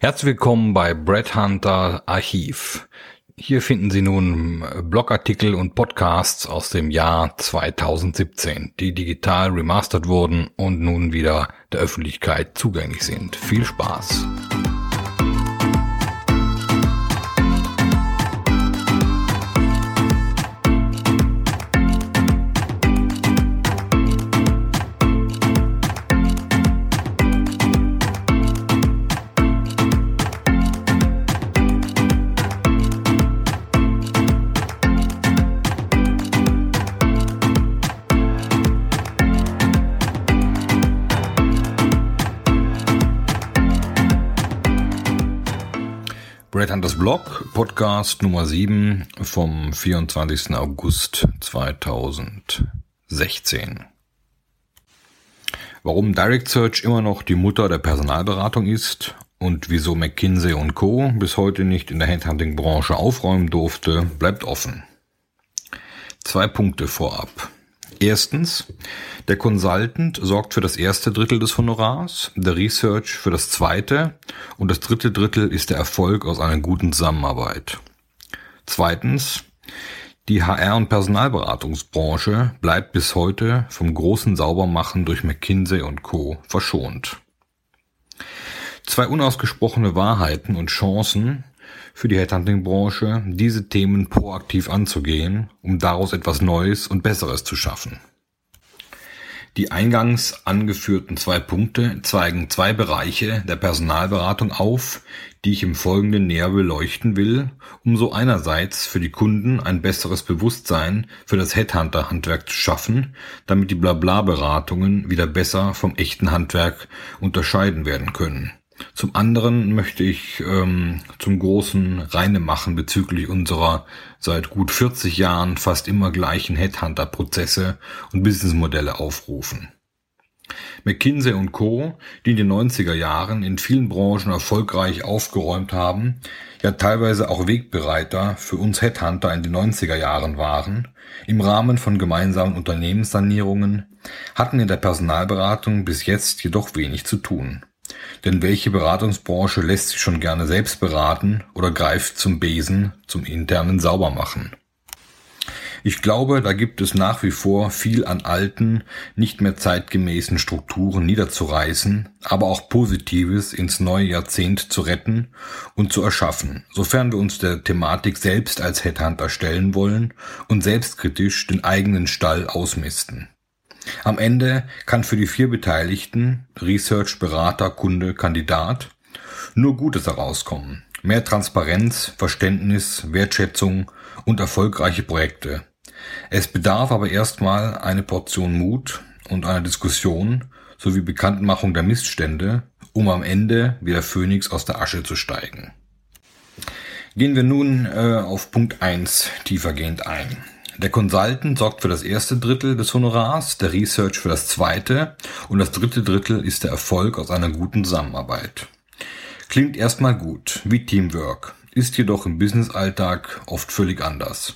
Herzlich willkommen bei Brett Hunter Archiv. Hier finden Sie nun Blogartikel und Podcasts aus dem Jahr 2017, die digital remastert wurden und nun wieder der Öffentlichkeit zugänglich sind. Viel Spaß! Blog, Podcast Nummer 7 vom 24. August 2016. Warum Direct Search immer noch die Mutter der Personalberatung ist und wieso McKinsey Co. bis heute nicht in der Headhunting-Branche aufräumen durfte, bleibt offen. Zwei Punkte vorab. Erstens, der Consultant sorgt für das erste Drittel des Honorars, der Research für das zweite und das dritte Drittel ist der Erfolg aus einer guten Zusammenarbeit. Zweitens, die HR- und Personalberatungsbranche bleibt bis heute vom großen Saubermachen durch McKinsey Co. verschont. Zwei unausgesprochene Wahrheiten und Chancen, für die Headhunting-Branche, diese Themen proaktiv anzugehen, um daraus etwas Neues und Besseres zu schaffen. Die eingangs angeführten zwei Punkte zeigen zwei Bereiche der Personalberatung auf, die ich im Folgenden näher beleuchten will, um so einerseits für die Kunden ein besseres Bewusstsein für das Headhunter-Handwerk zu schaffen, damit die Blabla-Beratungen wieder besser vom echten Handwerk unterscheiden werden können. Zum anderen möchte ich ähm, zum großen Reine machen bezüglich unserer seit gut 40 Jahren fast immer gleichen Headhunter-Prozesse und Businessmodelle aufrufen. McKinsey und Co., die in den 90er Jahren in vielen Branchen erfolgreich aufgeräumt haben, ja teilweise auch Wegbereiter für uns Headhunter in den 90er Jahren waren, im Rahmen von gemeinsamen Unternehmenssanierungen, hatten in der Personalberatung bis jetzt jedoch wenig zu tun. Denn welche Beratungsbranche lässt sich schon gerne selbst beraten oder greift zum Besen, zum internen Saubermachen? Ich glaube, da gibt es nach wie vor viel an alten, nicht mehr zeitgemäßen Strukturen niederzureißen, aber auch Positives ins neue Jahrzehnt zu retten und zu erschaffen, sofern wir uns der Thematik selbst als Headhunter stellen wollen und selbstkritisch den eigenen Stall ausmisten. Am Ende kann für die vier Beteiligten, Research, Berater, Kunde, Kandidat, nur Gutes herauskommen. Mehr Transparenz, Verständnis, Wertschätzung und erfolgreiche Projekte. Es bedarf aber erstmal eine Portion Mut und einer Diskussion sowie Bekanntmachung der Missstände, um am Ende wie der Phönix aus der Asche zu steigen. Gehen wir nun äh, auf Punkt 1 tiefergehend ein. Der Consultant sorgt für das erste Drittel des Honorars, der Research für das zweite und das dritte Drittel ist der Erfolg aus einer guten Zusammenarbeit. Klingt erstmal gut, wie Teamwork, ist jedoch im Businessalltag oft völlig anders.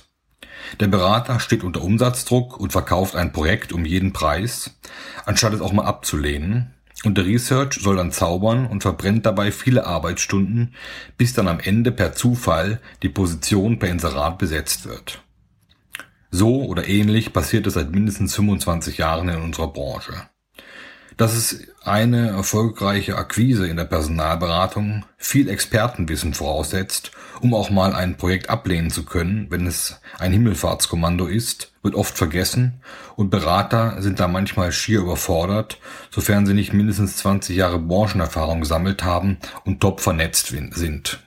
Der Berater steht unter Umsatzdruck und verkauft ein Projekt um jeden Preis, anstatt es auch mal abzulehnen. Und der Research soll dann zaubern und verbrennt dabei viele Arbeitsstunden, bis dann am Ende per Zufall die Position per Inserat besetzt wird. So oder ähnlich passiert es seit mindestens 25 Jahren in unserer Branche. Dass es eine erfolgreiche Akquise in der Personalberatung viel Expertenwissen voraussetzt, um auch mal ein Projekt ablehnen zu können, wenn es ein Himmelfahrtskommando ist, wird oft vergessen und Berater sind da manchmal schier überfordert, sofern sie nicht mindestens 20 Jahre Branchenerfahrung gesammelt haben und top vernetzt sind.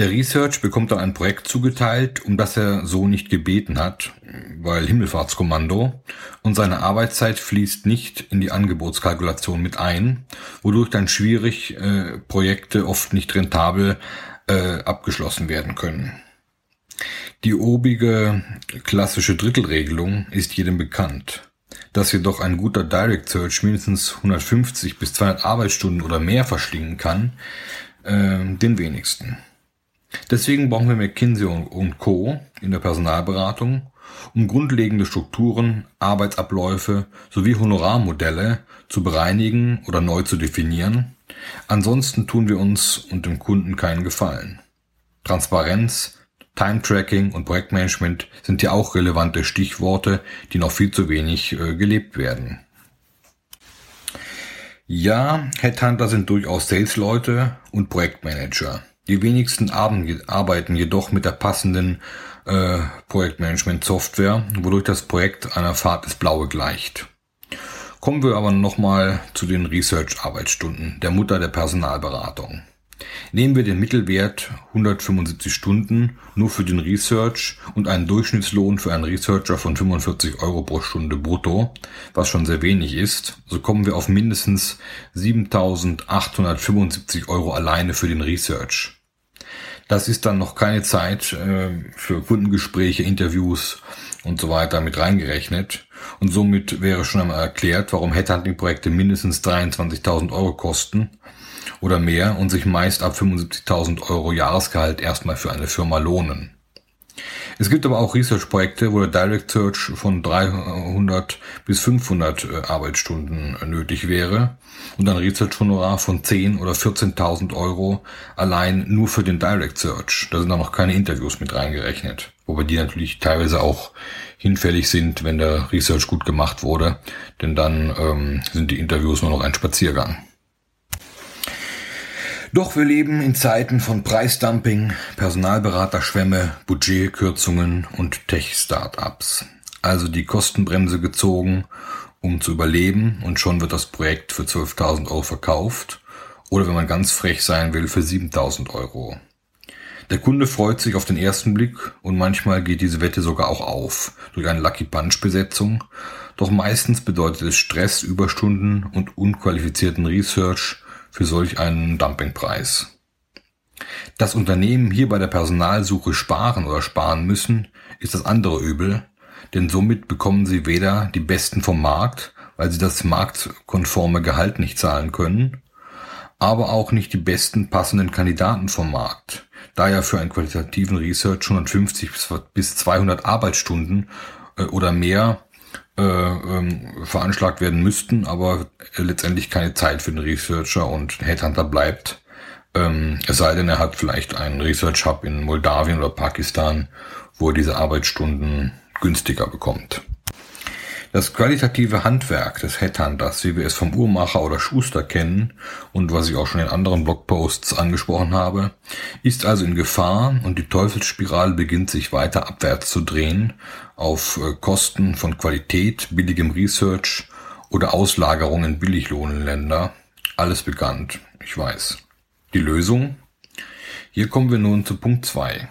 Der Research bekommt dann ein Projekt zugeteilt, um das er so nicht gebeten hat, weil Himmelfahrtskommando, und seine Arbeitszeit fließt nicht in die Angebotskalkulation mit ein, wodurch dann schwierig äh, Projekte oft nicht rentabel äh, abgeschlossen werden können. Die obige klassische Drittelregelung ist jedem bekannt. Dass jedoch ein guter Direct Search mindestens 150 bis 200 Arbeitsstunden oder mehr verschlingen kann, äh, den wenigsten. Deswegen brauchen wir McKinsey und Co. in der Personalberatung, um grundlegende Strukturen, Arbeitsabläufe sowie Honorarmodelle zu bereinigen oder neu zu definieren. Ansonsten tun wir uns und dem Kunden keinen Gefallen. Transparenz, Time-Tracking und Projektmanagement sind ja auch relevante Stichworte, die noch viel zu wenig äh, gelebt werden. Ja, Headhunter sind durchaus Sales-Leute und Projektmanager. Die wenigsten arbeiten jedoch mit der passenden äh, Projektmanagement-Software, wodurch das Projekt einer Fahrt ins Blaue gleicht. Kommen wir aber nochmal zu den Research-Arbeitsstunden, der Mutter der Personalberatung. Nehmen wir den Mittelwert 175 Stunden nur für den Research und einen Durchschnittslohn für einen Researcher von 45 Euro pro Stunde brutto, was schon sehr wenig ist, so kommen wir auf mindestens 7.875 Euro alleine für den Research. Das ist dann noch keine Zeit äh, für Kundengespräche, Interviews und so weiter mit reingerechnet. Und somit wäre schon einmal erklärt, warum Headhunting-Projekte mindestens 23.000 Euro kosten oder mehr und sich meist ab 75.000 Euro Jahresgehalt erstmal für eine Firma lohnen. Es gibt aber auch Research-Projekte, wo der Direct Search von 300 bis 500 äh, Arbeitsstunden nötig wäre und ein Research-Honorar von 10 oder 14.000 Euro allein nur für den Direct Search. Da sind dann noch keine Interviews mit reingerechnet. Wobei die natürlich teilweise auch hinfällig sind, wenn der Research gut gemacht wurde, denn dann ähm, sind die Interviews nur noch ein Spaziergang. Doch wir leben in Zeiten von Preisdumping, Personalberaterschwämme, Budgetkürzungen und Tech-Startups. Also die Kostenbremse gezogen, um zu überleben und schon wird das Projekt für 12.000 Euro verkauft oder wenn man ganz frech sein will, für 7.000 Euro. Der Kunde freut sich auf den ersten Blick und manchmal geht diese Wette sogar auch auf durch eine Lucky Punch Besetzung. Doch meistens bedeutet es Stress, Überstunden und unqualifizierten Research für solch einen Dumpingpreis. Dass Unternehmen hier bei der Personalsuche sparen oder sparen müssen, ist das andere Übel, denn somit bekommen sie weder die Besten vom Markt, weil sie das marktkonforme Gehalt nicht zahlen können, aber auch nicht die besten passenden Kandidaten vom Markt, da ja für einen qualitativen Research 150 bis 200 Arbeitsstunden äh, oder mehr äh, ähm, veranschlagt werden müssten, aber letztendlich keine Zeit für den Researcher und Headhunter bleibt. Ähm, es sei denn, er hat vielleicht einen Research Hub in Moldawien oder Pakistan, wo er diese Arbeitsstunden günstiger bekommt. Das qualitative Handwerk des Headhunters, wie wir es vom Uhrmacher oder Schuster kennen und was ich auch schon in anderen Blogposts angesprochen habe, ist also in Gefahr und die Teufelsspirale beginnt sich weiter abwärts zu drehen auf äh, Kosten von Qualität, billigem Research oder Auslagerung in Billiglohnländer. Alles bekannt, ich weiß. Die Lösung? Hier kommen wir nun zu Punkt 2.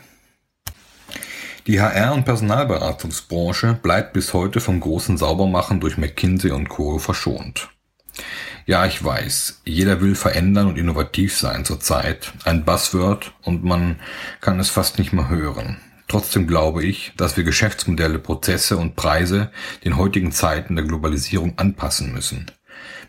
Die HR- und Personalberatungsbranche bleibt bis heute vom großen Saubermachen durch McKinsey und Co. verschont. Ja, ich weiß, jeder will verändern und innovativ sein zurzeit. Ein Buzzword und man kann es fast nicht mehr hören. Trotzdem glaube ich, dass wir Geschäftsmodelle, Prozesse und Preise den heutigen Zeiten der Globalisierung anpassen müssen.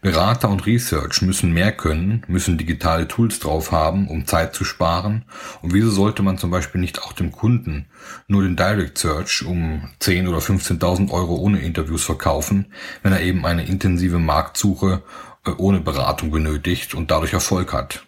Berater und Research müssen mehr können, müssen digitale Tools drauf haben, um Zeit zu sparen. Und wieso sollte man zum Beispiel nicht auch dem Kunden nur den Direct Search um 10 oder 15.000 Euro ohne Interviews verkaufen, wenn er eben eine intensive Marktsuche äh, ohne Beratung benötigt und dadurch Erfolg hat?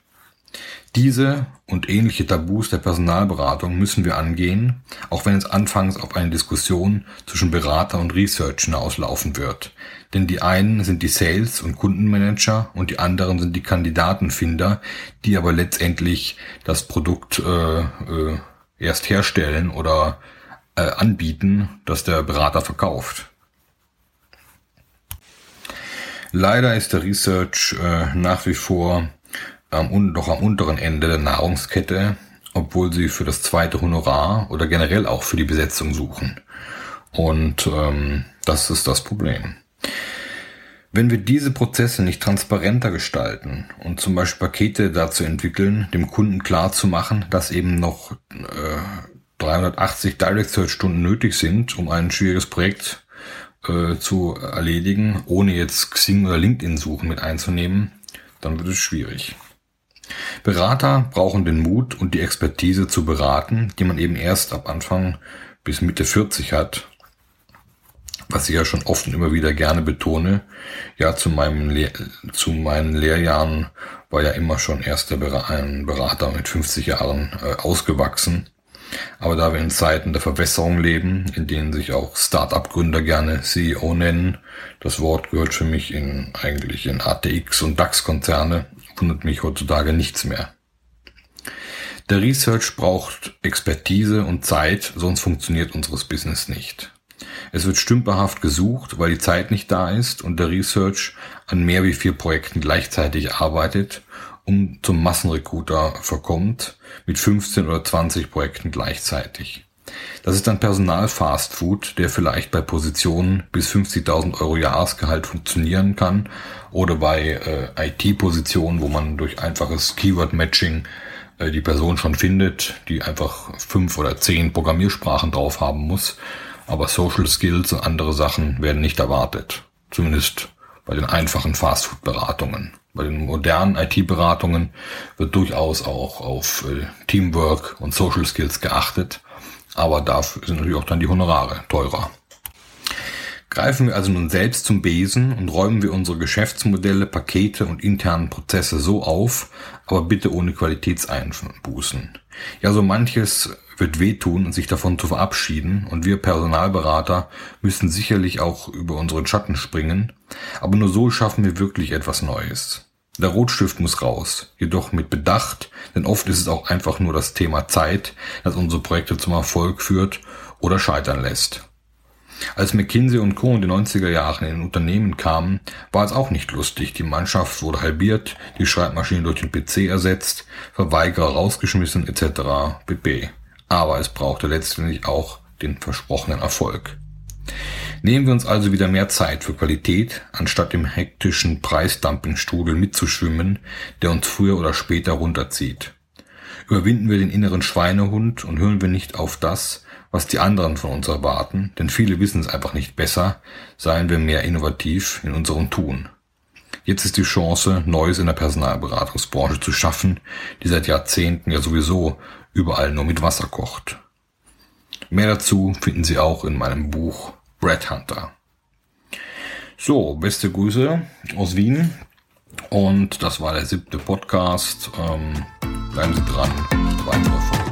Diese und ähnliche Tabus der Personalberatung müssen wir angehen, auch wenn es anfangs auf eine Diskussion zwischen Berater und Research hinauslaufen wird. Denn die einen sind die Sales- und Kundenmanager und die anderen sind die Kandidatenfinder, die aber letztendlich das Produkt äh, äh, erst herstellen oder äh, anbieten, das der Berater verkauft. Leider ist der Research äh, nach wie vor am, doch am unteren Ende der Nahrungskette, obwohl sie für das zweite Honorar oder generell auch für die Besetzung suchen. Und ähm, das ist das Problem. Wenn wir diese Prozesse nicht transparenter gestalten und zum Beispiel Pakete dazu entwickeln, dem Kunden klar zu machen, dass eben noch äh, 380 Direct Search Stunden nötig sind, um ein schwieriges Projekt äh, zu erledigen, ohne jetzt Xing oder LinkedIn suchen mit einzunehmen, dann wird es schwierig. Berater brauchen den Mut und die Expertise zu beraten, die man eben erst ab Anfang bis Mitte 40 hat was ich ja schon oft und immer wieder gerne betone, ja, zu, meinem Le zu meinen Lehrjahren war ja immer schon erster ein Berater mit 50 Jahren äh, ausgewachsen. Aber da wir in Zeiten der Verwässerung leben, in denen sich auch Start-up-Gründer gerne CEO nennen, das Wort gehört für mich in eigentlich in ATX und DAX-Konzerne, wundert mich heutzutage nichts mehr. Der Research braucht Expertise und Zeit, sonst funktioniert unseres Business nicht. Es wird stümperhaft gesucht, weil die Zeit nicht da ist und der Research an mehr wie vier Projekten gleichzeitig arbeitet und zum Massenrecruiter verkommt mit 15 oder 20 Projekten gleichzeitig. Das ist ein Personal-Fast-Food, der vielleicht bei Positionen bis 50.000 Euro Jahresgehalt funktionieren kann oder bei äh, IT-Positionen, wo man durch einfaches Keyword-Matching äh, die Person schon findet, die einfach fünf oder zehn Programmiersprachen drauf haben muss. Aber Social Skills und andere Sachen werden nicht erwartet. Zumindest bei den einfachen Fastfood-Beratungen. Bei den modernen IT-Beratungen wird durchaus auch auf äh, Teamwork und Social Skills geachtet. Aber dafür sind natürlich auch dann die Honorare teurer. Greifen wir also nun selbst zum Besen und räumen wir unsere Geschäftsmodelle, Pakete und internen Prozesse so auf, aber bitte ohne Qualitätseinbußen. Ja, so manches wird wehtun und sich davon zu verabschieden und wir Personalberater müssen sicherlich auch über unseren Schatten springen, aber nur so schaffen wir wirklich etwas Neues. Der Rotstift muss raus, jedoch mit Bedacht, denn oft ist es auch einfach nur das Thema Zeit, das unsere Projekte zum Erfolg führt oder scheitern lässt. Als McKinsey und Co. in den 90er Jahren in Unternehmen kamen, war es auch nicht lustig. Die Mannschaft wurde halbiert, die Schreibmaschine durch den PC ersetzt, Verweigerer rausgeschmissen etc. pp. Aber es brauchte letztendlich auch den versprochenen Erfolg. Nehmen wir uns also wieder mehr Zeit für Qualität, anstatt im hektischen Preisdumpingstrudel mitzuschwimmen, der uns früher oder später runterzieht. Überwinden wir den inneren Schweinehund und hören wir nicht auf das, was die anderen von uns erwarten, denn viele wissen es einfach nicht besser, seien wir mehr innovativ in unserem Tun. Jetzt ist die Chance, Neues in der Personalberatungsbranche zu schaffen, die seit Jahrzehnten ja sowieso überall nur mit Wasser kocht. Mehr dazu finden Sie auch in meinem Buch Brad Hunter. So, beste Grüße aus Wien. Und das war der siebte Podcast. Ähm, bleiben Sie dran. Weitere Folgen.